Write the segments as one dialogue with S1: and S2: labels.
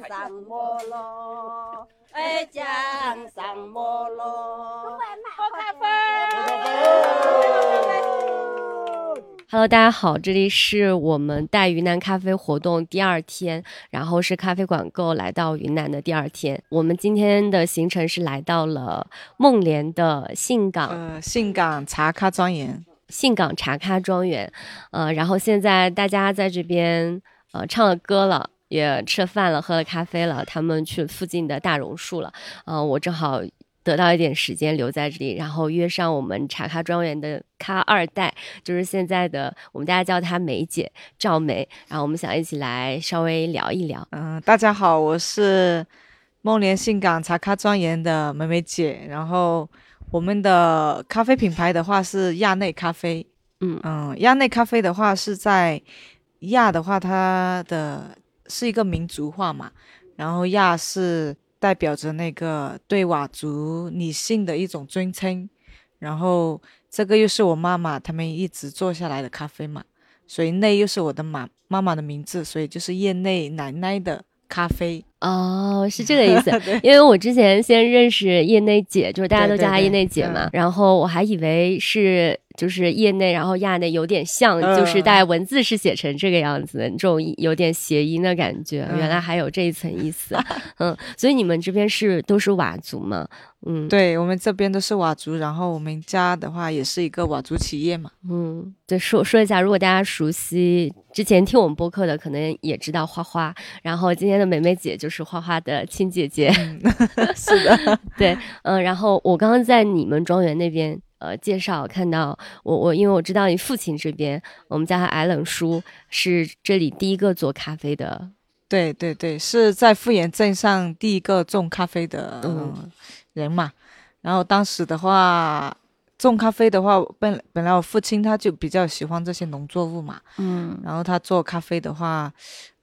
S1: 上摩罗，哎，江上摩罗，喝咖啡。
S2: Hello，大家好，这里是我们带云南咖啡活动第二天，然后是咖啡馆购来到云南的第二天。我们今天的行程是来到了孟连的信港
S3: 呃，信港茶咖庄园，
S2: 信港茶咖庄园，呃，然后现在大家在这边呃唱了歌了。也吃了饭了，喝了咖啡了，他们去附近的大榕树了。嗯、我正好得到一点时间留在这里，然后约上我们茶咖庄园的咖二代，就是现在的我们大家叫她梅姐赵梅，然后我们想一起来稍微聊一聊。
S3: 嗯、大家好，我是梦莲信港茶咖庄园的梅梅姐，然后我们的咖啡品牌的话是亚内咖啡，
S2: 嗯
S3: 嗯，亚内咖啡的话是在亚的话，它的是一个民族话嘛，然后亚是代表着那个对佤族女性的一种尊称，然后这个又是我妈妈他们一直做下来的咖啡嘛，所以内又是我的妈妈妈的名字，所以就是业内奶奶的咖啡。
S2: 哦，是这个意思。因为我之前先认识业内姐，就是大家都叫她业内姐嘛，
S3: 嗯
S2: 然后我还以为是就是业内，然后亚内有点像，
S3: 嗯
S2: 就是大家文字是写成这个样子的，这种有点谐音的感觉。
S3: 嗯
S2: 原来还有这一层意思，嗯，所以你们这边是都是佤族吗？嗯，
S3: 对我们这边都是佤族，然后我们家的话也是一个佤族企业嘛。
S2: 嗯，对，说说一下，如果大家熟悉之前听我们播客的，可能也知道花花，然后今天的梅梅姐就是花花的亲姐姐。
S3: 是的，
S2: 对，嗯、然后我刚刚在你们庄园那边呃介绍看到我我因为我知道你父亲这边，我们叫他矮冷叔，是这里第一个做咖啡的，
S3: 对对对，是在富源镇上第一个种咖啡的、
S2: 嗯
S3: 呃人嘛。然后当时的话，种咖啡的话，本本来我父亲他就比较喜欢这些农作物嘛。
S2: 嗯
S3: 然后他做咖啡的话，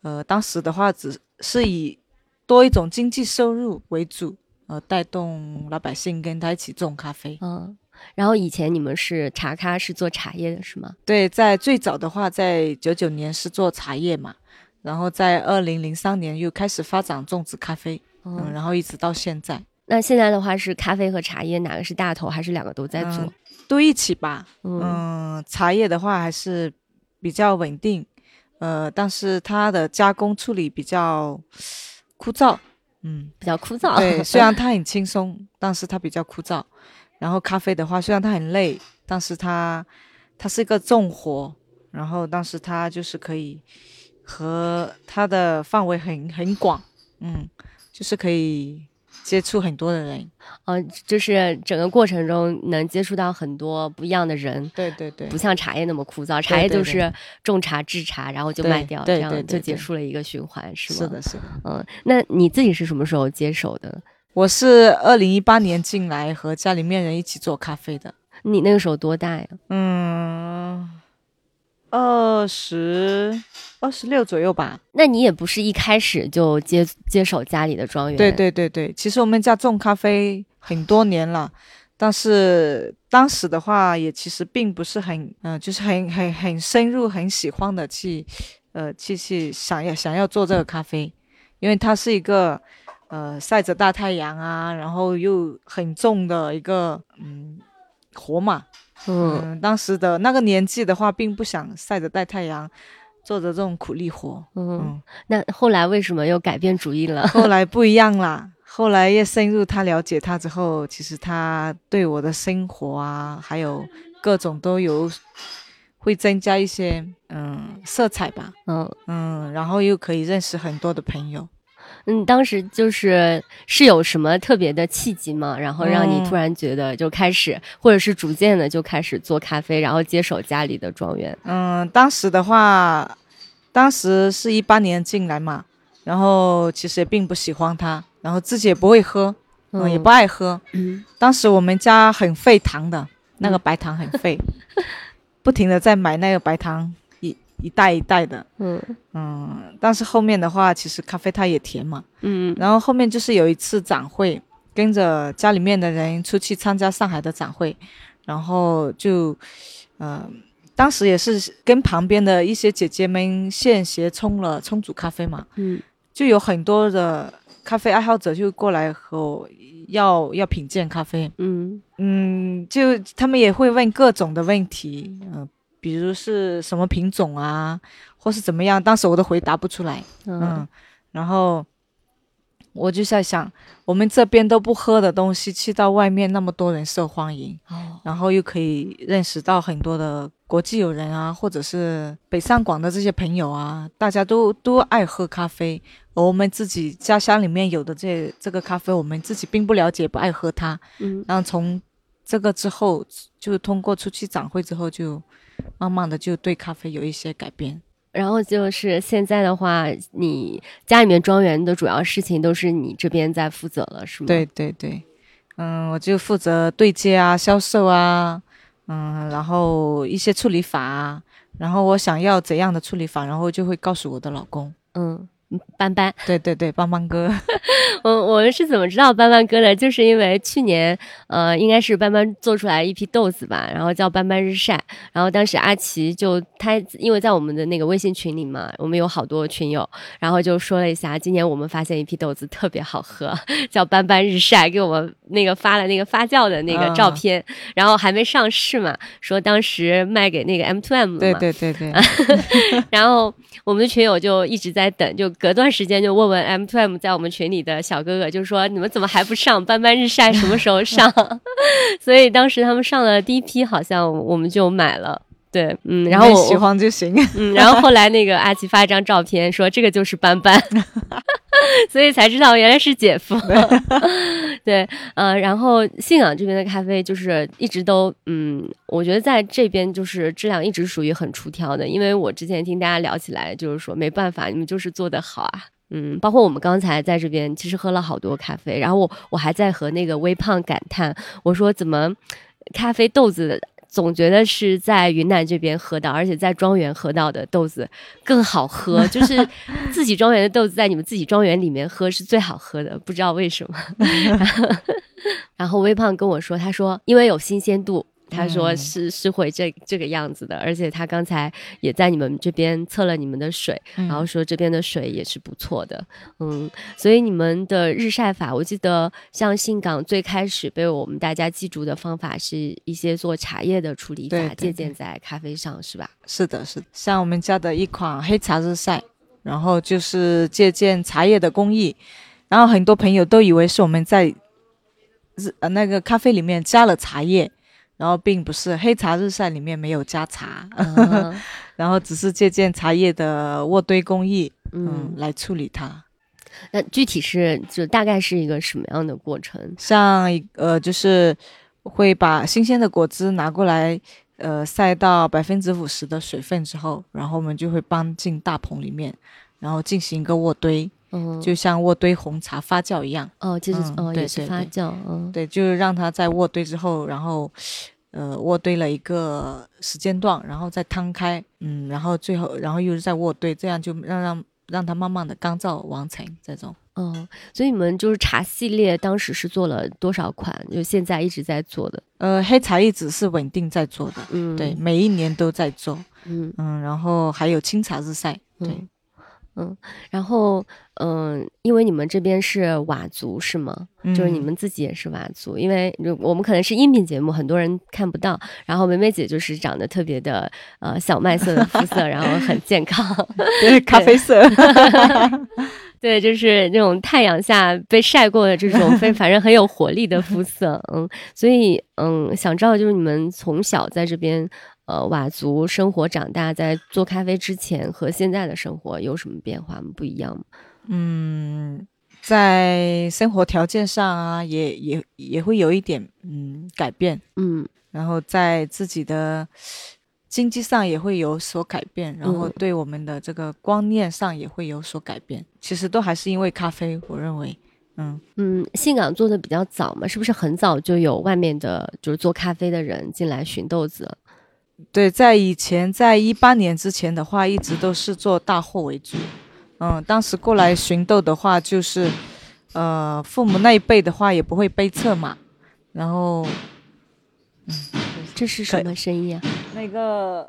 S3: 呃，当时的话只是以多一种经济收入为主，呃，带动老百姓跟他一起种咖啡。
S2: 嗯。然后以前你们是茶咖是做茶叶的是吗？
S3: 对，在最早的话，在九九年是做茶叶嘛，然后在二零零三年又开始发展种植咖啡，嗯，
S2: 嗯，
S3: 然后一直到现在
S2: 那现在的话是咖啡和茶叶哪个是大头，还是两个都在做？
S3: 嗯都一起吧。
S2: 嗯
S3: 嗯，茶叶的话还是比较稳定，呃，但是它的加工处理比较枯燥，嗯，
S2: 比较枯燥。
S3: 对，虽然它很轻松，但是它比较枯燥。然后咖啡的话，虽然它很累，但是它它是一个重活，然后但是它就是可以和它的范围很很广，嗯，就是可以接触很多的人。
S2: 呃，就是整个过程中能接触到很多不一样的人，
S3: 对对对
S2: 不，像茶叶那么枯燥。茶叶就是种茶制茶，然后就卖掉，
S3: 对
S2: 这样就结束了一个循环，是吗？
S3: 是的，是的。
S2: 嗯，那你自己是什么时候接手的？
S3: 我是二零一八年进来和家里面人一起做咖啡的，
S2: 你那个时候多大呀？
S3: 嗯，二十二十六左右吧。
S2: 那你也不是一开始就接接手家里的庄园，
S3: 对，对对对，其实我们家种咖啡很多年了，但是当时的话也其实并不是很，嗯、就是很很很深入、很喜欢的去，呃，去去想要想要做这个咖啡，因为它是一个，呃，晒着大太阳啊，然后又很重的一个，嗯，活嘛，
S2: 嗯，
S3: 嗯，当时的那个年纪的话，并不想晒着大太阳，做着这种苦力活，
S2: 嗯
S3: 嗯。
S2: 那后来为什么又改变主意了？
S3: 后来不一样啦。后来越深入他了解他之后，其实他对我的生活啊，还有各种都有会增加一些嗯色彩吧，
S2: 嗯
S3: 嗯，然后又可以认识很多的朋友。
S2: 嗯，当时就是是有什么特别的契机吗？然后让你
S3: 嗯
S2: 突然觉得就开始，或者是逐渐的就开始做咖啡，然后接手家里的庄园。
S3: 嗯，当时的话，当时是一八年进来嘛，然后其实也并不喜欢它，然后自己也不会喝，嗯，也不爱喝。
S2: 嗯
S3: 当时我们家很费糖的，那个白糖很费，不停的在买那个白糖，一一袋一袋的。
S2: 嗯。
S3: 嗯，但是后面的话，其实咖啡它也甜嘛。
S2: 嗯
S3: 然后后面就是有一次展会，跟着家里面的人出去参加上海的展会，然后就，呃，当时也是跟旁边的一些姐姐们现学冲了冲煮咖啡嘛，
S2: 嗯。
S3: 就有很多的咖啡爱好者就过来和我要要品鉴咖啡，
S2: 嗯。
S3: 嗯，就他们也会问各种的问题，嗯、比如是什么品种啊，或是怎么样，当时我都回答不出来，
S2: 嗯
S3: 嗯，然后我就在想，我们这边都不喝的东西，去到外面那么多人受欢迎，
S2: 哦，
S3: 然后又可以认识到很多的国际友人啊，或者是北上广的这些朋友啊，大家都都爱喝咖啡，而我们自己家乡里面有的这这个咖啡，我们自己并不了解，不爱喝它。
S2: 嗯
S3: 然后从这个之后，就通过出去展会之后，就慢慢的就对咖啡有一些改变。
S2: 然后就是现在的话，你家里面庄园的主要事情都是你这边在负责了，是吗？
S3: 对，对对，嗯，我就负责对接啊、销售啊，嗯，然后一些处理法啊，然后我想要怎样的处理法，然后就会告诉我的老公。
S2: 嗯。斑斑，
S3: 对对对，邦邦哥，
S2: 我我们是怎么知道斑斑哥的？就是因为去年，呃，应该是斑斑做出来一批豆子吧，然后叫斑斑日晒，然后当时阿奇就他因为在我们的那个微信群里嘛，我们有好多群友，然后就说了一下，今年我们发现一批豆子特别好喝，叫斑斑日晒，给我们那个发了那个发酵的那个照片，然后还没上市嘛，说当时卖给那个 M to M 了
S3: 对
S2: 嘛，
S3: 对对对，
S2: 然后我们的群友就一直在等，就隔段时间就问问 M to M 在我们群里的小哥哥，就说你们怎么还不上？班班日晒什么时候上？所以当时他们上了第一批，好像我们就买了。对，嗯，然后我
S3: 喜欢就行。
S2: 嗯，然后后来那个阿奇发一张照片，说这个就是斑斑，所以才知道原来是姐夫。对，呃，然后信仰这边的咖啡就是一直都，嗯，我觉得在这边就是质量一直属于很出挑的，因为我之前听大家聊起来，就是说没办法，你们就是做得好啊。嗯，包括我们刚才在这边，其实喝了好多咖啡，然后我我还在和那个微胖感叹，我说怎么咖啡豆子总觉得是在云南这边喝到，而且在庄园喝到的豆子更好喝，就 是自己庄园的豆子在你们自己庄园里面喝是最好喝的，不知道为什么。然后微胖跟我说，他说因为有新鲜度。他说是是会这这个样子的，而且他刚才也在你们这边测了你们的水，然后说这边的水也是不错的，嗯，所以你们的日晒法，我记得像信港最开始被我们大家记住的方法是一些做茶叶的处理法，借鉴在咖啡上，是吧？
S3: 是的，是的，像我们家的一款黑茶日晒，然后就是借鉴茶叶的工艺，然后很多朋友都以为是我们在日呃那个咖啡里面加了茶叶，然后并不是黑茶日晒里面没有加茶，
S2: 嗯
S3: 然后只是借鉴茶叶的渥堆工艺，嗯
S2: 嗯，
S3: 来处理它。
S2: 那具体是就大概是一个什么样的过程？
S3: 像一呃，就是会把新鲜的果汁拿过来，呃，晒到百分之五十的水分之后，然后我们就会搬进大棚里面，然后进行一个渥堆，
S2: 嗯，
S3: 就像渥堆红茶发酵一样。
S2: 哦，就是
S3: 嗯对
S2: 哦也是发酵，嗯
S3: 对，就是让它在渥堆之后，然后呃渥堆了一个时间段，然后再摊开，嗯，然后最后然后又是在渥堆，这样就让让让它慢慢的干燥完成这种。
S2: 哦，所以你们就是茶系列当时是做了多少款？就现在一直在做的，
S3: 呃，黑茶一直是稳定在做的，
S2: 嗯，
S3: 对，，每一年都在做。
S2: 嗯。
S3: 嗯，然后还有清茶日晒，对，
S2: 嗯嗯，然后嗯、因为你们这边是佤族是吗？就是你
S3: 嗯
S2: 们自己也是佤族，因为就我们可能是音频节目，很多人看不到。然后梅梅姐就是长得特别的呃小麦色的肤色，然后很健康，
S3: 对咖啡色，
S2: 对，就是那种太阳下被晒过的这种非反正很有活力的肤色，嗯，所以嗯，想知道就是你们从小在这边呃佤族生活长大，在做咖啡之前和现在的生活有什么变化吗？不一样吗？
S3: 嗯，在生活条件上啊，也也也会有一点嗯改变，
S2: 嗯
S3: 然后在自己的经济上也会有所改变，然后
S2: 嗯
S3: 对我们的这个观念上也会有所改变。其实都还是因为咖啡，我认为，嗯，
S2: 嗯，信港做的比较早嘛，是不是很早就有外面的就是做咖啡的人进来寻豆子？
S3: 对，在以前，在一八年之前的话，一直都是做大货为主。嗯，当时过来寻豆的话，就是，呃，父母那一辈的话也不会背册嘛，然后嗯
S2: 这是什么生意啊？
S3: 那个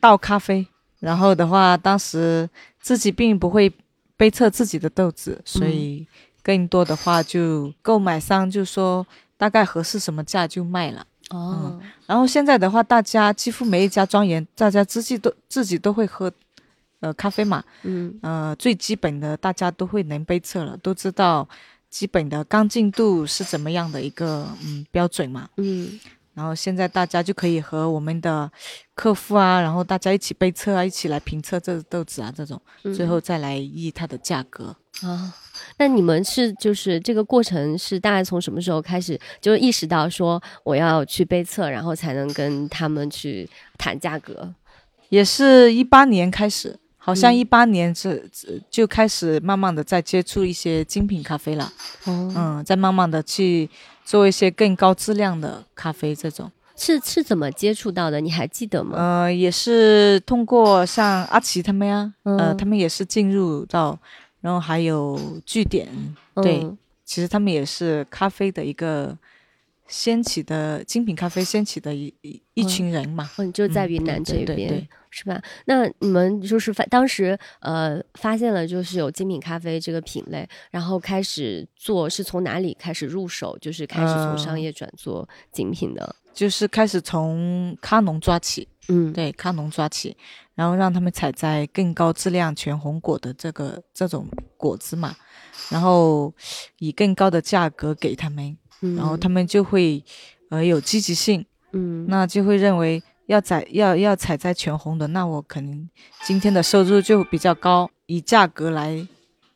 S3: 倒咖啡，然后的话，当时自己并不会背测自己的豆子，所以更多的话就购买商就说大概合适什么价就卖了。
S2: 哦，
S3: 然后现在的话，大家几乎每一家庄园，大家自己都自己都会喝，呃，咖啡嘛，
S2: 嗯
S3: 呃，最基本的大家都会能杯测了，都知道基本的干净度是怎么样的一个嗯标准嘛。
S2: 嗯
S3: 然后现在大家就可以和我们的客户啊，然后大家一起杯测啊，一起来评测这豆子啊，这种
S2: 嗯
S3: 最后再来议它的价格。
S2: 啊，那你们是就是这个过程是大概从什么时候开始就意识到说我要去杯测，然后才能跟他们去谈价格？
S3: 也是一八年开始，好像
S2: 嗯
S3: 一八年这、这就开始慢慢的在接触一些精品咖啡了。
S2: 哦，
S3: 嗯，在慢慢的去做一些更高质量的咖啡这种。
S2: 是是怎么接触到的？你还记得吗？
S3: 呃，也是通过像阿奇他们呀，呃，
S2: 嗯
S3: 他们也是进入到，然后还有据点，对，
S2: 嗯
S3: 其实他们也是咖啡的一个掀起的精品咖啡掀起的一一一群人嘛。
S2: 嗯，就在
S3: 嗯
S2: 云南这边、
S3: 对对对
S2: 是吧？那你们就是发当时呃发现了就是有精品咖啡这个品类，然后开始做是从哪里开始入手？就是开始从
S3: 呃
S2: 商业转做精品的。
S3: 就是开始从咖农抓起，
S2: 嗯，
S3: 对，咖农抓起，然后让他们采摘更高质量全红果的这个这种果子嘛，然后以更高的价格给他们，
S2: 嗯，
S3: 然后他们就会呃有积极性，
S2: 嗯
S3: 那就会认为要采要要采摘全红的，那我可能今天的收入就比较高，以价格来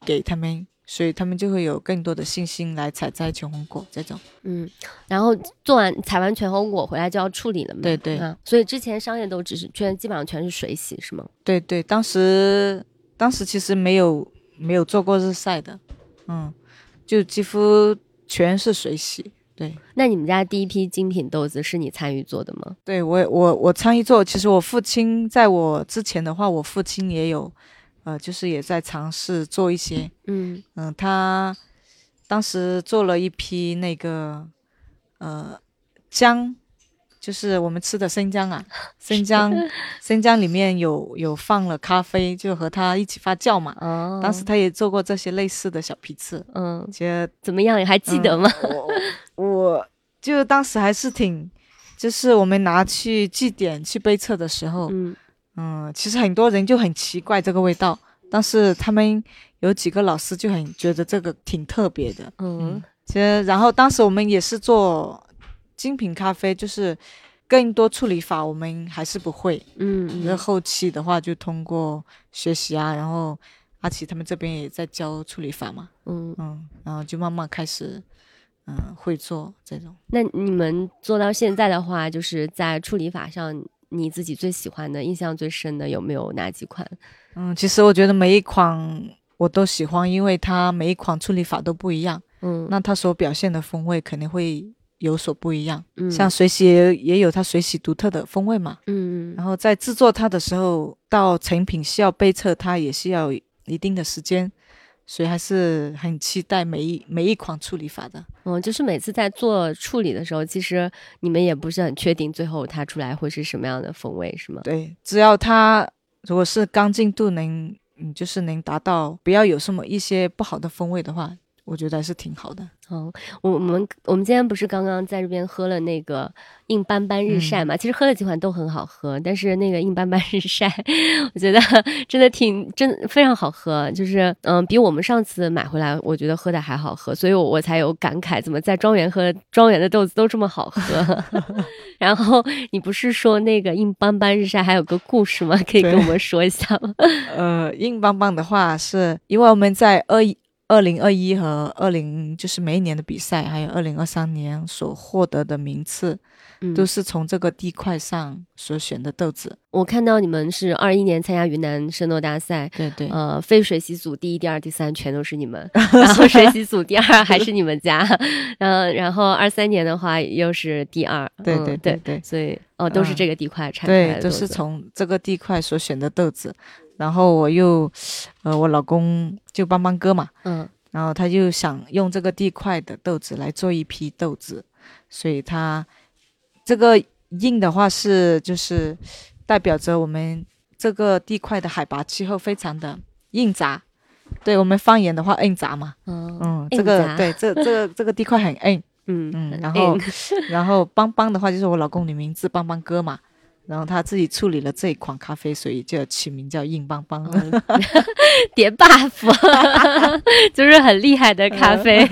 S3: 给他们，所以他们就会有更多的信心来采摘全红果这种。
S2: 嗯，然后做完采完全红果回来就要处理了嘛？
S3: 对对
S2: 啊，所以之前商业都只是全基本上全是水洗是吗？
S3: 对对，当时当时其实没有没有做过日晒的，嗯，就几乎全是水洗。对，
S2: 那你们家第一批精品豆子是你参与做的吗？
S3: 对我我我参与做，其实我父亲在我之前的话，我父亲也有，呃，就是也在尝试做一些，
S2: 嗯
S3: 嗯，他当时做了一批那个呃姜，就是我们吃的生姜啊，生姜，生姜里面有有放了咖啡，就和它一起发酵嘛。
S2: 哦，
S3: 当时他也做过这些类似的小批次，
S2: 嗯
S3: 觉得
S2: 怎么样？你还记得吗？
S3: 我我就当时还是挺，就是我们拿去祭典去杯测的时候，
S2: 嗯
S3: 嗯，其实很多人就很奇怪这个味道，但是他们有几个老师就很觉得这个挺特别的。
S2: 嗯
S3: 其实，然后当时我们也是做精品咖啡，就是更多处理法我们还是不会。
S2: 嗯
S3: 那、后期的话就通过学习啊，然后阿奇他们这边也在教处理法嘛，
S2: 嗯，
S3: 嗯，然后就慢慢开始，嗯，会做这种。
S2: 那你们做到现在的话，就是在处理法上，你自己最喜欢的、印象最深的有没有哪几款？
S3: 嗯，其实我觉得每一款我都喜欢，因为它每一款处理法都不一样，
S2: 嗯，
S3: 那它所表现的风味肯定会有所不一样。
S2: 嗯
S3: 像水洗也也有它水洗独特的风味嘛。
S2: 嗯
S3: 然后在制作它的时候，到成品需要备测，它也需要一定的时间，所以还是很期待每一每一款处理法的。
S2: 嗯，就是每次在做处理的时候，其实你们也不是很确定最后它出来会是什么样的风味，是吗？
S3: 对，只要它如果是干净度能，嗯，就是能达到不要有什么一些不好的风味的话，我觉得还是挺好的。
S2: 哦，我我们我们今天不是刚刚在这边喝了那个硬邦邦日晒嘛？其实喝了几款都很好喝，但是那个硬邦邦日晒，我觉得 真的挺真非常好喝，就是嗯，比我们上次买回来我觉得喝的还好喝，所以我我才有感慨，怎么在庄园喝庄园的豆子都这么好喝？然后你不是说那个硬邦邦日晒还有个故事吗？可以跟我们说一下吗？
S3: 呃，硬邦邦的话是因为我们在二一。二零二一和二零就是每一年的比赛，还有二零二三年所获得的名次，
S2: 嗯
S3: 都是从这个地块上所选的豆子。
S2: 我看到你们是二一年参加云南生豆大赛，
S3: 对对，
S2: 呃，非水洗组第一、第二、第三全都是你们，然后水洗组第二还是你们家，嗯，然后二三年的话又是第二，
S3: 对
S2: 嗯对
S3: 对对对
S2: 所以哦都是
S3: 嗯
S2: 这个地块产出来
S3: 对，都是。从这个地块所选的豆子。然后我又，呃，我老公就帮帮哥嘛，
S2: 嗯。
S3: 然后他就想用这个地块的豆子来做一批豆子，所以他这个硬的话是就是代表着我们这个地块的海拔气候非常的硬杂，对我们方言的话，硬杂嘛，
S2: 嗯
S3: 嗯，这个对，这这个这个地块很硬，
S2: 嗯
S3: 嗯，然后 然后邦邦的话就是我老公的名字邦邦哥嘛，然后他自己处理了这一款咖啡，所以就起名叫硬邦邦。
S2: 嗯 叠 buff，就是很厉害的咖啡。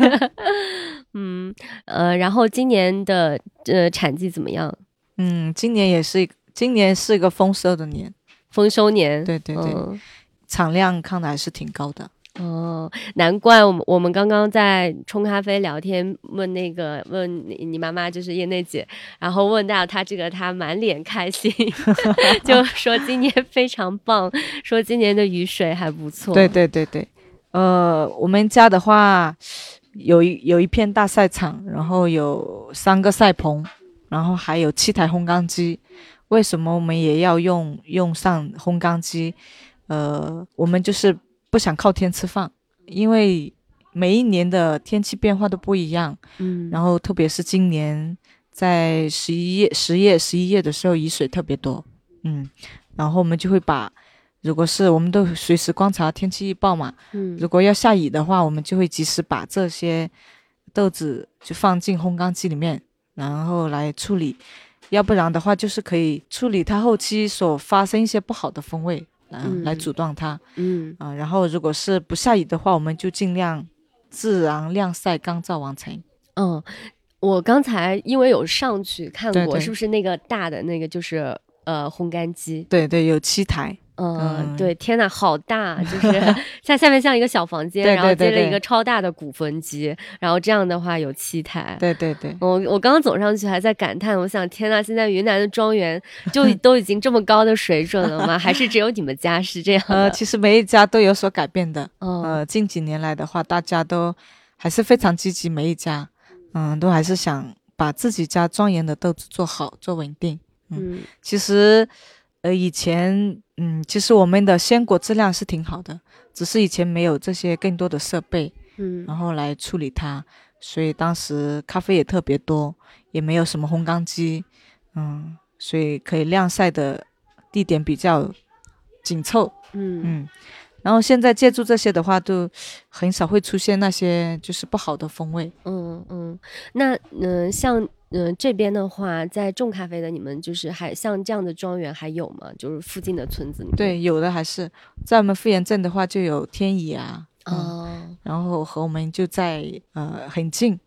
S2: 嗯呃，然后今年的呃产季怎么样？
S3: 嗯，今年也是今年是一个丰收的年，
S2: 丰收年，
S3: 对对对，
S2: 嗯
S3: 产量看来还是挺高的。
S2: 哦，难怪我们我们刚刚在冲咖啡聊天，问那个问你你妈妈就是叶内姐，然后问到她这个，她满脸开心，就说今年非常棒，说今年的雨水还不错。
S3: 对对对对，呃，我们家的话有一有一片大晒场，然后有三个晒棚，然后还有七台烘干机。为什么我们也要用用上烘干机？呃，我们就是不想靠天吃饭，因为每一年的天气变化都不一样。
S2: 嗯，
S3: 然后特别是今年在十一月、十月、十一月的时候，雨水特别多，嗯，然后我们就会把，如果是我们都随时观察天气预报嘛，
S2: 嗯
S3: 如果要下雨的话，我们就会及时把这些豆子就放进烘干机里面，然后来处理，要不然的话就是可以处理它后期所发生一些不好的风味，嗯，来
S2: 嗯
S3: 阻断它，
S2: 嗯
S3: 啊、然后如果是不下雨的话，我们就尽量自然晾晒干燥完成。
S2: 嗯，我刚才因为有上去看过，
S3: 对对
S2: 是不是那个大的那个就是呃烘干机？
S3: 对对，有七台。
S2: 嗯，
S3: 嗯
S2: 对，天呐，好大，就是 像下面像一个小房间，然后接了一个超大的鼓风机，然后这样的话有七台。
S3: 对对对，
S2: 我我刚刚走上去还在感叹，我想天呐，现在云南的庄园就 都已经这么高的水准了吗？还是只有你们家是这样？
S3: 呃，其实每一家都有所改变的。
S2: 嗯
S3: 呃，近几年来的话，大家都还是非常积极，每一家，嗯，都还是想把自己家庄园的豆子做好、做稳定。
S2: 嗯
S3: 其实，呃，以前，嗯，其实我们的鲜果质量是挺好的，只是以前没有这些更多的设备，
S2: 嗯。
S3: 然后来处理它，所以当时咖啡也特别多，也没有什么烘干机，嗯，所以可以晾晒的地点比较紧凑，
S2: 嗯。
S3: 嗯，然后现在借助这些的话，都很少会出现那些就是不好的风味。
S2: 嗯嗯，那嗯、像嗯、这边的话，在种咖啡的你们就是还像这样的庄园还有吗？就是附近的村子里面。
S3: 对，有的还是在我们富源镇的话，就有天野啊，嗯，
S2: 哦，
S3: 然后和我们就在呃很近，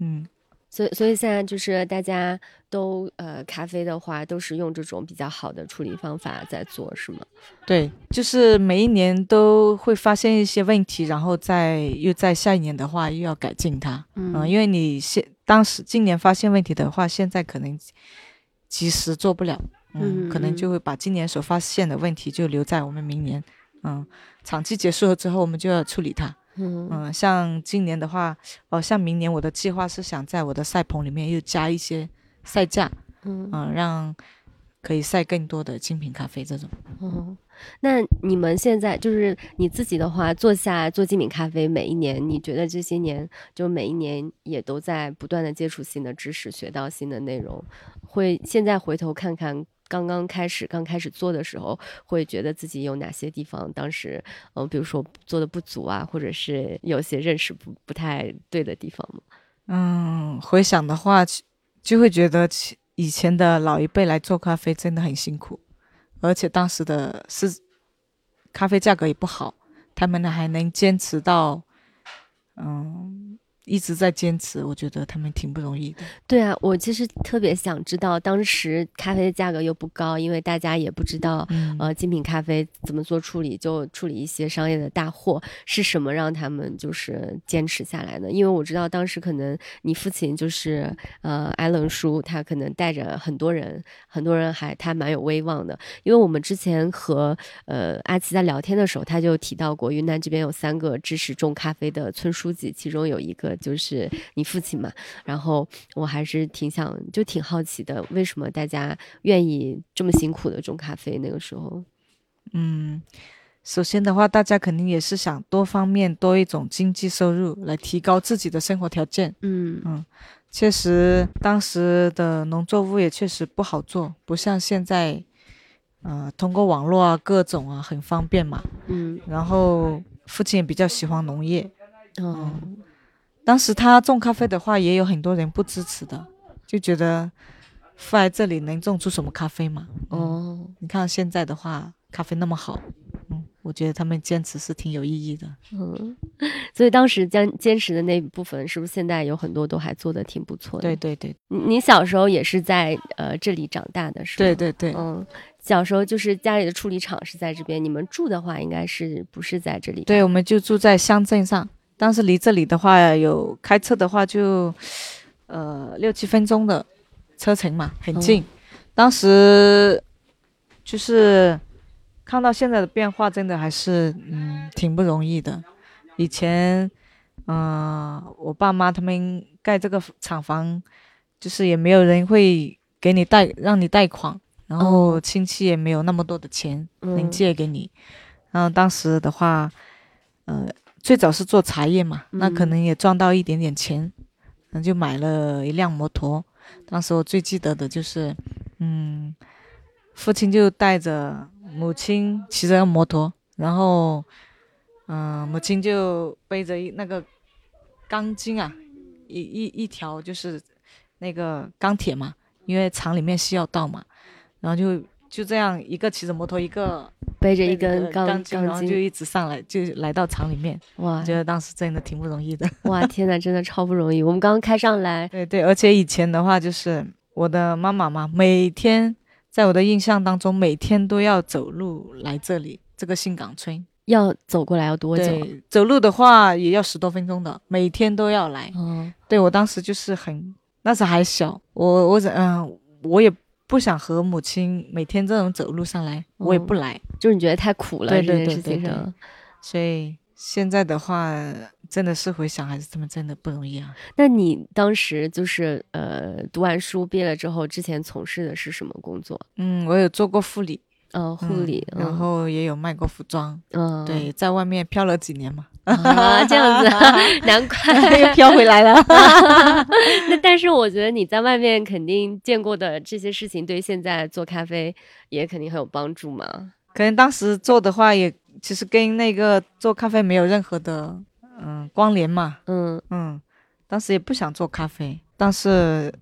S3: 嗯，
S2: 所以所以现在就是大家都呃咖啡的话，都是用这种比较好的处理方法在做，是吗？
S3: 对，就是每一年都会发现一些问题，然后再又在下一年的话又要改进它，嗯、因为你现当时今年发现问题的话，现在可能及时做不了，嗯，
S2: 嗯
S3: 可能就会把今年所发现的问题就留在我们明年，嗯，产期结束了之后，我们就要处理它，
S2: 嗯
S3: 嗯，像今年的话，哦，像明年我的计划是想在我的赛棚里面又加一些赛架，
S2: 嗯
S3: 嗯，让可以晒更多的精品咖啡这种。
S2: 哦，那你们现在就是你自己的话，做下做精品咖啡，每一年你觉得这些年就每一年也都在不断的接触新的知识，学到新的内容，会现在回头看看。刚刚开始，刚开始做的时候，会觉得自己有哪些地方当时，嗯、比如说做的不足啊，或者是有些认识不不太对的地方吗？
S3: 嗯，回想的话，就会觉得以前的老一辈来做咖啡真的很辛苦，而且当时的是咖啡价格也不好，他们呢还能坚持到，嗯，一直在坚持，我觉得他们挺不容易的。
S2: 对啊，我其实特别想知道，当时咖啡的价格又不高，因为大家也不知道，
S3: 嗯，
S2: 呃，精品咖啡怎么做处理，就处理一些商业的大货，是什么让他们就是坚持下来呢？因为我知道当时可能你父亲就是呃艾伦叔，他可能带着很多人，很多人还他蛮有威望的。因为我们之前和呃阿奇在聊天的时候，他就提到过，云南这边有三个支持种咖啡的村书记，其中有一个就是你父亲嘛。然后我还是挺想，就挺好奇的，为什么大家愿意这么辛苦的种咖啡？那个时候，
S3: 嗯，首先的话，大家肯定也是想多方面多一种经济收入来提高自己的生活条件。
S2: 嗯嗯
S3: 确实，当时的农作物也确实不好做，不像现在，呃，通过网络啊，各种啊，很方便嘛。
S2: 嗯
S3: 然后父亲也比较喜欢农业。
S2: 嗯
S3: 当时他种咖啡的话，也有很多人不支持的，就觉得父爱这里能种出什么咖啡嘛？
S2: 哦，
S3: 你看现在的话，咖啡那么好，嗯，我觉得他们坚持是挺有意义的。
S2: 嗯，所以当时坚坚持的那部分，是不是现在有很多都还做的挺不错的？
S3: 对，对对
S2: 你你小时候也是在呃这里长大的，是吧？
S3: 对对对，
S2: 嗯，小时候就是家里的处理厂是在这边，你们住的话应该是不是在这里？
S3: 对，我们就住在乡镇上，但是离这里的话，有开车的话就呃六七分钟的车程嘛，很近。当时就是看到现在的变化，真的还是嗯挺不容易的。以前嗯、呃我爸妈他们盖这个厂房，就是也没有人会给你贷让你贷款，然后
S2: 哦
S3: 亲戚也没有那么多的钱能
S2: 嗯
S3: 借给你。然后当时的话，呃，最早是做茶叶嘛，那可
S2: 嗯
S3: 能也赚到一点点钱，那就买了一辆摩托。当时我最记得的就是，嗯，父亲就带着母亲骑着摩托，然后，嗯、母亲就背着一那个钢筋啊，一一一条就是那个钢铁嘛，因为厂里面需要到嘛，然后就就这样一个骑着摩托，一个
S2: 背着一根钢
S3: 钢筋，然后就，一直上来，就来到厂里面。
S2: 哇
S3: 觉得当时真的挺不容易的。
S2: 哇，天呐，真的超不容易。我们刚刚开上来，
S3: 对对，而且以前的话，就是我的妈妈嘛，每天在我的印象当中，每天都要走路来这里这个新港村。
S2: 要走过来要多久？
S3: 对，走路的话也要十多分钟的，每天都要来。
S2: 嗯，
S3: 对我当时就是很，那时还小，我我嗯、我也不想和母亲每天这种走路上来，我也
S2: 哦
S3: 不来。
S2: 就是你觉得太苦了
S3: 对对对对对。所以现在的话，真的是回想，还是他们真的不容易啊。
S2: 那你当时就是呃读完书毕业了之后，之前从事的是什么工作？
S3: 嗯，我有做过护理，
S2: 呃，护
S3: 嗯
S2: 理，
S3: 然后也有卖过服装。
S2: 嗯，
S3: 对，在外面漂了几年嘛，
S2: 啊，这样子，难怪。
S3: 又飘回来了。
S2: 那但是我觉得你在外面肯定见过的这些事情，对现在做咖啡也肯定很有帮助嘛。
S3: 可能当时做的话也，其实跟那个做咖啡没有任何的嗯关联嘛。
S2: 嗯
S3: 嗯，当时也不想做咖啡，但是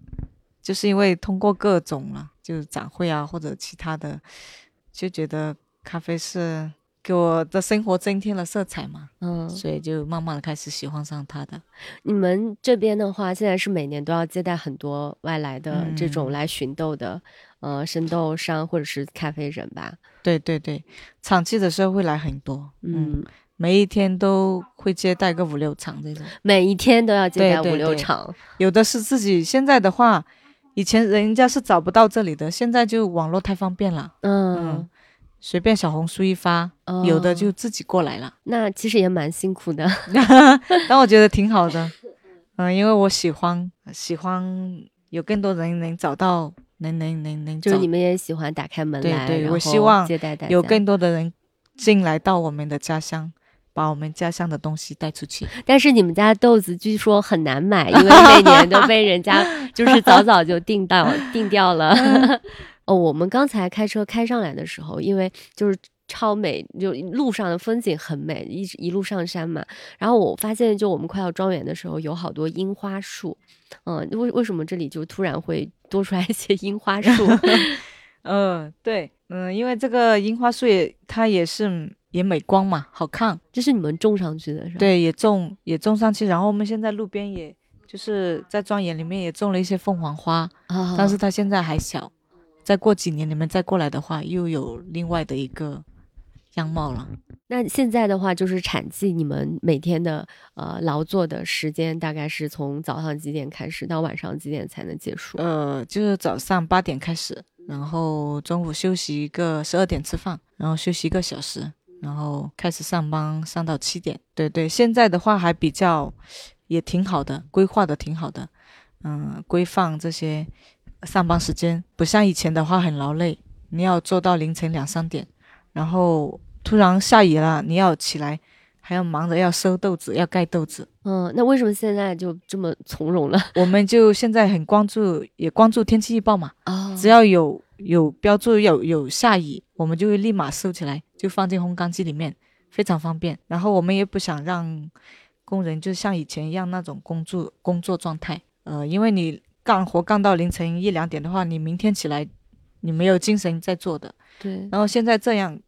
S3: 就是因为通过各种了，就是展会啊或者其他的，就觉得咖啡是给我的生活增添了色彩嘛，
S2: 嗯，
S3: 所以就慢慢的开始喜欢上他的。
S2: 你们这边的话，现在是每年都要接待很多外来的这种
S3: 嗯
S2: 来寻豆的，呃，生豆商或者是咖啡人吧。
S3: 对对对，产季的时候会来很多，嗯，
S2: 嗯，
S3: 每一天都会接待个五六场这种。
S2: 每一天都要接待五六
S3: 对。对对
S2: 场。
S3: 有的是自己，现在的话，以前人家是找不到这里的，现在就网络太方便了，
S2: 嗯。
S3: 嗯，随便小红书一发，有的
S2: 哦
S3: 就自己过来了。
S2: 那其实也蛮辛苦的。
S3: 但我觉得挺好的，嗯，因为我喜欢喜欢有更多人能找到，能能能能
S2: 就是你们也喜欢打开门来，
S3: 对对我希望
S2: 接待。
S3: 有更多的人进来到我们的家乡，把我们家乡的东西带出去。
S2: 但是你们家豆子据说很难买，因为每年都被人家就是早早就订到订掉了。哦，我们刚才开车开上来的时候，因为就是超美，就路上的风景很美，一一路上山嘛。然后我发现，就我们快到庄园的时候，有好多樱花树。嗯，为为什么这里就突然会多出来一些樱花 树？
S3: 嗯、对，嗯，因为这个樱花树也它也是也美观嘛，好看。
S2: 这是你们种上去的，是吧？，
S3: 对，也种也种上去，然后我们现在路边也就是在庄园里面也种了一些凤凰花，
S2: 啊，
S3: 但是它现在还小，再过几年你们再过来的话，又有另外的一个样貌了。
S2: 那现在的话，就是产季，你们每天的呃劳作的时间大概是从早上几点开始到晚上几点才能结束？
S3: 呃，就是早上八点开始，然后中午休息一个十二点吃饭，然后休息一个小时，然后开始上班上到七点。对对，现在的话还比较也挺好的，规划的挺好的，嗯，规范这些上班时间，不像以前的话很劳累，你要做到凌晨两三点，然后突然下雨了，你要起来。还要忙着要收豆子，要盖豆子，
S2: 嗯，那为什么现在就这么从容了？
S3: 我们就现在很关注，也关注天气预报嘛。
S2: 啊
S3: 只要有有标注有有下雨，我们就会立马收起来，就放进烘干机里面，非常方便。然后我们也不想让工人就像以前一样那种工作工作状态，呃，因为你干活干到凌晨一两点的话，你明天起来你没有精神再做的。
S2: 对，
S3: 然后现在这样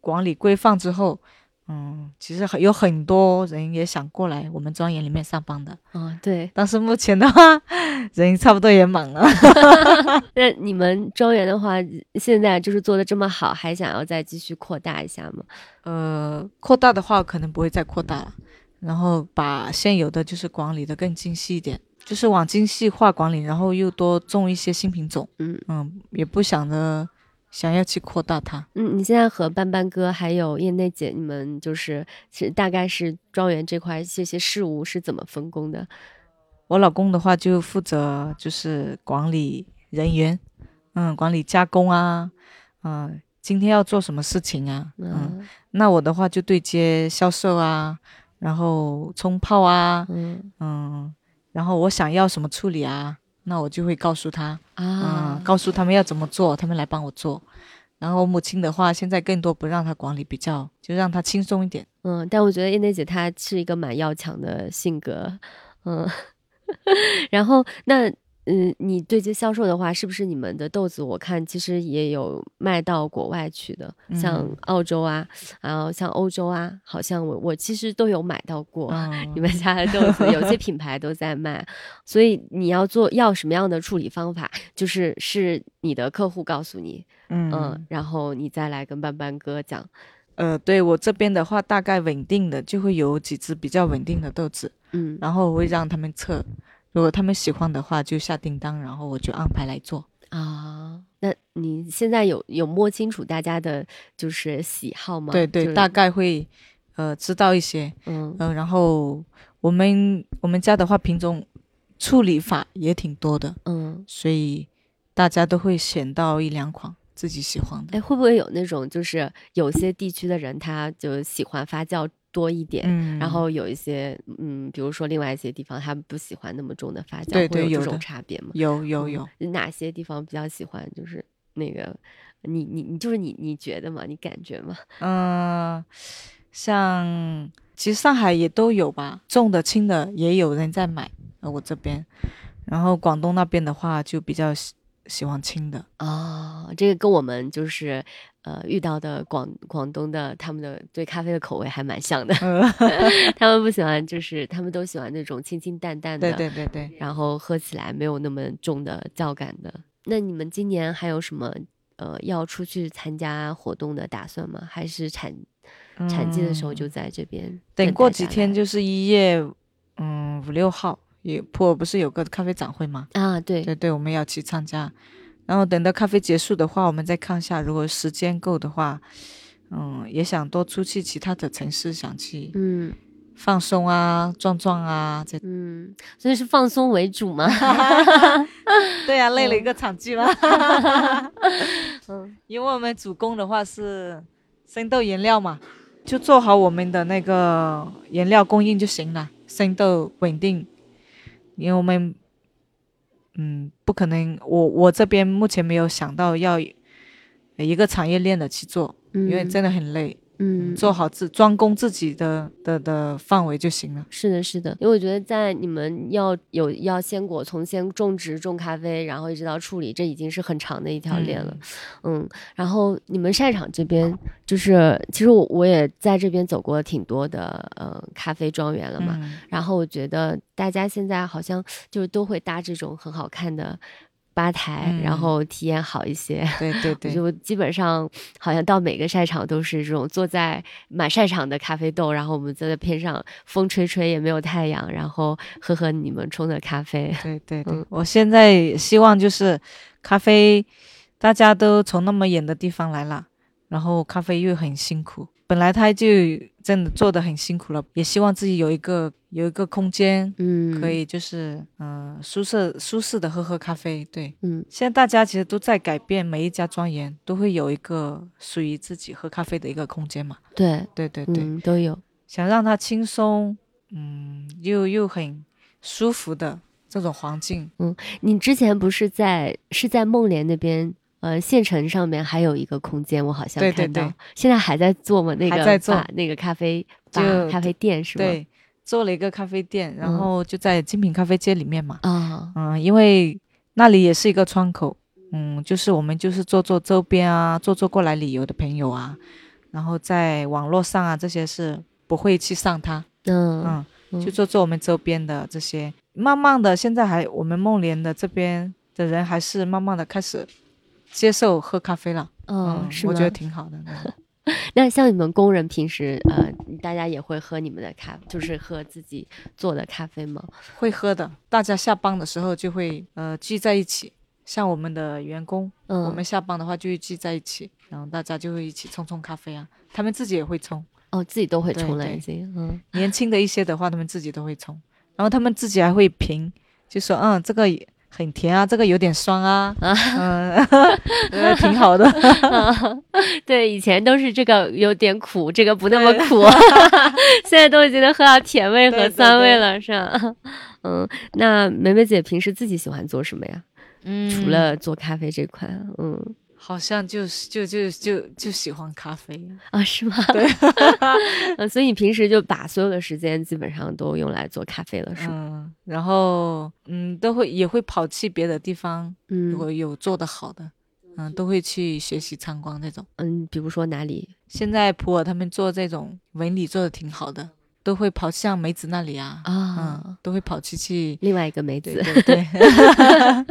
S3: 管理规范之后，嗯，其实很有很多人也想过来我们庄园里面上班的，
S2: 嗯，对。
S3: 但是目前的话，人差不多也满了。
S2: 那你们庄园的话，现在就是做的这么好，还想要再继续扩大一下吗？
S3: 呃，扩大的话可能不会再扩大了，然后把现有的就是管理的更精细一点，就是往精细化管理，然后又多种一些新品种。
S2: 嗯
S3: 嗯，也不想着想要去扩大它。
S2: 嗯，你现在和斑斑哥还有业内姐，你们就是是大概是庄园这块这些事务是怎么分工的？
S3: 我老公的话就负责就是管理人员，嗯，管理加工啊，嗯、今天要做什么事情啊，嗯，
S2: 嗯
S3: 那我的话就对接销售啊，然后冲泡啊，
S2: 嗯
S3: 嗯，然后我想要什么处理啊，那我就会告诉他，
S2: 啊
S3: 嗯，，告诉他们要怎么做，他们来帮我做。然后我母亲的话，现在更多不让他管理，比较就让他轻松一点。
S2: 嗯，但我觉得燕内姐她是一个蛮要强的性格，嗯，然后那嗯，你对接销售的话，是不是你们的豆子我看其实也有卖到国外去的，像
S3: 嗯。
S2: 澳洲啊，然后像欧洲啊，好像我我其实都有买到过。
S3: 嗯
S2: 你们家的豆子有些品牌都在卖，所以你要做要什么样的处理方法，就是是你的客户告诉你，
S3: 嗯
S2: 嗯，然后你再来跟班班哥讲，
S3: 呃，对我这边的话，大概稳定的就会有几只比较稳定的豆子，
S2: 嗯。
S3: 然后我会让他们测，如果他们喜欢的话就下订单，然后我就安排来做。
S2: 啊，那你现在有有摸清楚大家的就是喜好吗？
S3: 对对，
S2: 就是
S3: 大概会呃知道一些，
S2: 嗯
S3: 嗯、然后我们我们家的话品种处理法也挺多的，
S2: 嗯，
S3: 所以大家都会选到一两款自己喜欢的。
S2: 哎，会不会有那种就是有些地区的人他就喜欢发酵多一点？
S3: 嗯，
S2: 然后有一些，嗯，比如说另外一些地方，他们不喜欢那么重的发酵，
S3: 对
S2: 会有这种差别吗？
S3: 有有有，
S2: 嗯哪些地方比较喜欢？就是那个，你你你就是你你觉得吗？你感觉吗？
S3: 嗯、像其实上海也都有吧，重的轻的也有人在买，呃，我这边，然后广东那边的话就比较喜喜欢轻的，
S2: 哦，这个跟我们就是呃遇到的广广东的他们的对咖啡的口味还蛮像的，他们不喜欢就是他们都喜欢那种清清淡淡的，
S3: 对对对对，
S2: 然后喝起来没有那么重的酵感的。那你们今年还有什么呃要出去参加活动的打算吗？还是产产季的时候就在这边、
S3: 嗯等过几天就是一月，嗯五六号，也普洱不是有个咖啡展会吗？
S2: 啊，对，
S3: 对对，我们要去参加。然后等到咖啡结束的话，我们再看一下，如果时间够的话，嗯，也想多出去其他的城市，想去
S2: 嗯
S3: 放松啊、转转啊。这
S2: 嗯，所以是放松为主嘛？
S3: 对呀、累了一个场季嘛。
S2: 嗯
S3: 因为我们主攻的话是生豆原料嘛，就做好我们的那个原料供应就行了，生豆稳定。因为我们，嗯，不可能，我我这边目前没有想到要一个产业链的去做，
S2: 嗯，
S3: 因为真的很累。
S2: 嗯。
S3: 做好自专攻自己的的的范围就行了。
S2: 是的，是的，因为我觉得在你们要有要鲜果从先种植种咖啡，然后一直到处理，这已经是很长的一条链了。嗯，然后你们晒场这边就是，其实我我也在这边走过挺多的呃咖啡庄园了嘛，
S3: 嗯。
S2: 然后我觉得大家现在好像就是都会搭这种很好看的吧台，
S3: 嗯
S2: 然后体验好一些。
S3: 对对对，
S2: 就基本上好像到每个晒场都是这种坐在满晒场的咖啡豆，然后我们坐在那边上风吹吹也没有太阳，然后喝喝你们冲的咖啡。
S3: 对 对对，
S2: 嗯
S3: 我现在希望就是咖啡，大家都从那么远的地方来了，然后咖啡又很辛苦，本来他就真的做的很辛苦了，也希望自己有一个有一个空间，
S2: 嗯，
S3: 可以就是嗯、呃舒适舒适的喝喝咖啡。对，
S2: 嗯
S3: 现在大家其实都在改变，每一家庄园都会有一个属于自己喝咖啡的一个空间嘛。
S2: 对，
S3: 对对对，
S2: 嗯，都有。
S3: 想让它轻松，嗯，又又很舒服的这种环境。
S2: 嗯你之前不是在是在梦莲那边呃县城上面还有一个空间，我好像看到
S3: 对
S2: 现在还在做吗？那个
S3: 还在做
S2: 吧那个咖啡吧
S3: 就
S2: 咖啡店是吗？
S3: 对，做了一个咖啡店，然
S2: 嗯
S3: 后就在精品咖啡街里面嘛。
S2: 啊，
S3: 嗯，因为那里也是一个窗口，嗯，就是我们就是做做周边啊，做做过来旅游的朋友啊，然后在网络上啊这些是不会去上它，
S2: 嗯
S3: 嗯，
S2: 嗯
S3: 就做做我们周边的这些。慢慢的，现在还我们梦莲的这边的人还是慢慢的开始接受喝咖啡了，
S2: 嗯，是？
S3: 我觉得挺好的。嗯
S2: 那像你们工人平时呃，大家也会喝你们的咖，就是喝自己做的咖啡吗？
S3: 会喝的，大家下班的时候就会呃聚在一起，像我们的员工，
S2: 嗯，
S3: 我们下班的话就会聚在一起，然后大家就会一起冲冲咖啡啊。他们自己也会冲，
S2: 哦自己都会冲了
S3: 对
S2: 已经，嗯
S3: 年轻的一些的话，他们自己都会冲，然后他们自己还会评，就说嗯这个很甜啊，这个有点酸啊，嗯，呃挺好的。
S2: 对，以前都是这个有点苦，这个不那么苦，现在都已经能喝到甜味和酸味
S3: 对
S2: 了，是吧？嗯，那梅梅姐平时自己喜欢做什么呀？
S3: 嗯。
S2: 除了做咖啡这块，嗯
S3: 好像就是就就就就喜欢咖啡，
S2: 啊，是吗？
S3: 对，
S2: 呃所以你平时就把所有的时间基本上都用来做咖啡了，是吗？
S3: 嗯，然后嗯都会也会跑去别的地方，
S2: 嗯
S3: 如果有做的好的，嗯都会去学习参观那种。
S2: 嗯，比如说哪里？
S3: 现在普洱他们做这种纹理做的挺好的，都会跑向梅子那里啊，
S2: 啊
S3: 嗯，都会跑去去，
S2: 另外一个梅
S3: 对
S2: 子，
S3: 对对，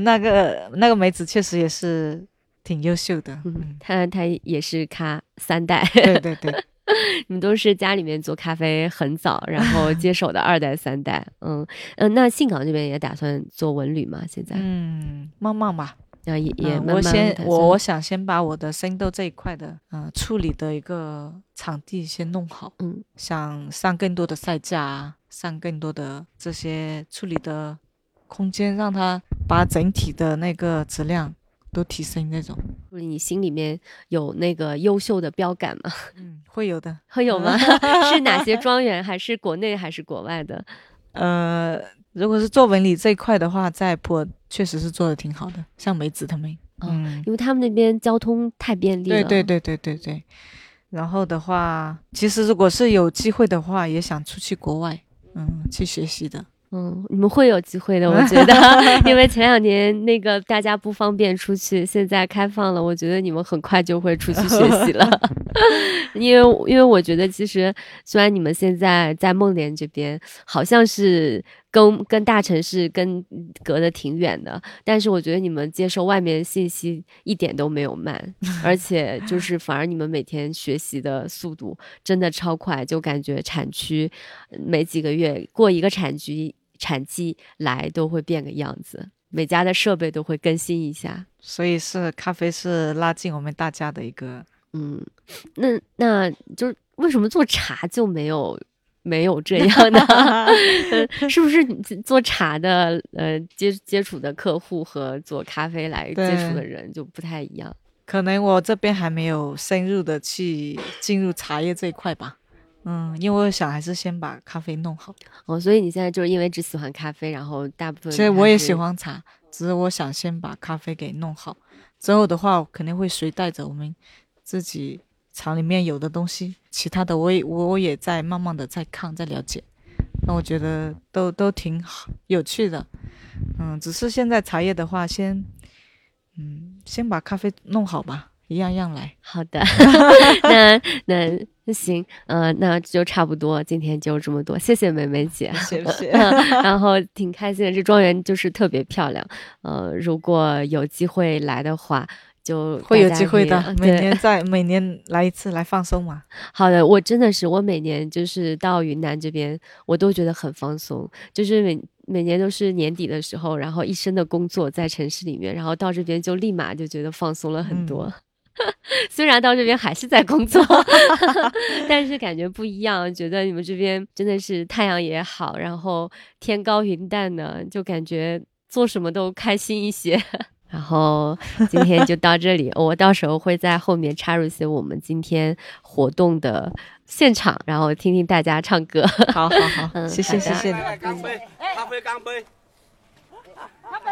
S3: 那个那个梅子确实也是挺优秀的，
S2: 嗯
S3: 嗯，，
S2: 他他也是咖三代，
S3: 对对对，
S2: 你们都是家里面做咖啡很早，然后接手的二代三代，嗯。嗯、那信港这边也打算做文旅吗？现在，
S3: 嗯，慢慢吧，
S2: 啊也也
S3: 我先我我想先把我的生豆这一块的嗯、呃处理的一个场地先弄好，
S2: 嗯。
S3: 想上更多的赛架啊，上更多的这些处理的空间，让它把整体的那个质量都提升那种。
S2: 你心里面有那个优秀的标杆吗？
S3: 嗯，会有的。
S2: 会有吗？是哪些庄园？还是国内还是国外的？
S3: 呃，如果是做纹理这一块的话，在普洱确实是做的挺好的，像梅子他们。
S2: 哦
S3: 嗯，
S2: 因为他们那边交通太便利了。
S3: 对对对对对对。然后的话，其实如果是有机会的话，也想出去国外，嗯，去学习的。
S2: 嗯，你们会有机会的，我觉得，因为前两年那个大家不方便出去，现在开放了，我觉得你们很快就会出去学习了。因为因为我觉得，其实虽然你们现在在梦莲这边好像是跟跟大城市跟隔得挺远的，但是我觉得你们接受外面的信息一点都没有慢，而且就是反而你们每天学习的速度真的超快，就感觉产区呃每几个月过一个产区产季来都会变个样子，每家的设备都会更新一下。
S3: 所以是咖啡是拉近我们大家的一个，
S2: 嗯，那那就是为什么做茶就没有没有这样 的？呃是不是做茶的呃接接触的客户和做咖啡来接触的人就不太一样？
S3: 可能我这边还没有深入的去进入茶叶这一块吧。嗯，因为我想还是先把咖啡弄好。
S2: 哦，所以你现在就是因为只喜欢咖啡，然后大部分
S3: 其实我也喜欢茶，只是我想先把咖啡给弄好，之后的话肯定会随带着我们自己厂里面有的东西，其他的我也我我也在慢慢的在看在了解，那我觉得都都挺好有趣的，嗯，只是现在茶叶的话，先嗯先把咖啡弄好吧，一样样来。
S2: 好的，那那那行，呃，那就差不多，今天就这么多，谢谢梅梅姐，
S3: 谢谢
S2: 然后挺开心的，这庄园就是特别漂亮，呃，如果有机会来的话。就
S3: 会有机会的每年在每年来一次来放松嘛。
S2: 好的，我真的是，我每年就是到云南这边，我都觉得很放松，就是每每年都是年底的时候，然后一身的工作在城市里面，然后到这边就立马就觉得放松了很多。虽然到这边还是在工作，但是感觉不一样，觉得你们这边真的是太阳也好，然后天高云淡的，就感觉做什么都开心一些。然后今天就到这里，我到时候会在后面插入一些我们今天活动的现场，然后听听大家唱歌。
S3: 好好好，
S2: 嗯
S3: 谢谢谢谢你。
S4: 来干杯，咖啡干杯。
S1: 他被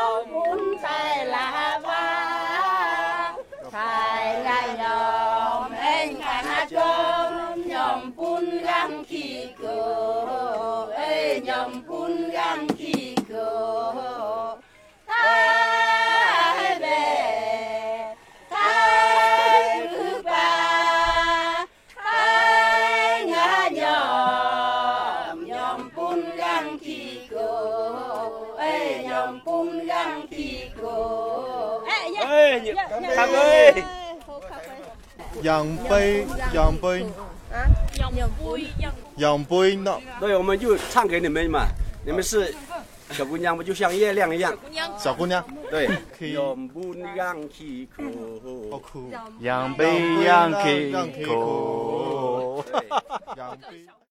S5: bao muốn tay là ba. Thay là nhòm, anh cả chôm nhòm phun găng khi cửa. Ấy nhòm
S1: phun thằng ơi
S6: 养杯，养杯，养杯。呢？
S1: 对，我们就唱给你们嘛，你们是小姑娘不就像月亮一样？
S6: 小姑娘，
S1: 对，
S6: 可以
S1: 永不让气
S6: 好
S1: 口。
S6: 酷，
S7: 养杯养
S6: 让
S7: K
S6: 让 K
S7: 口。
S6: 口，养杯。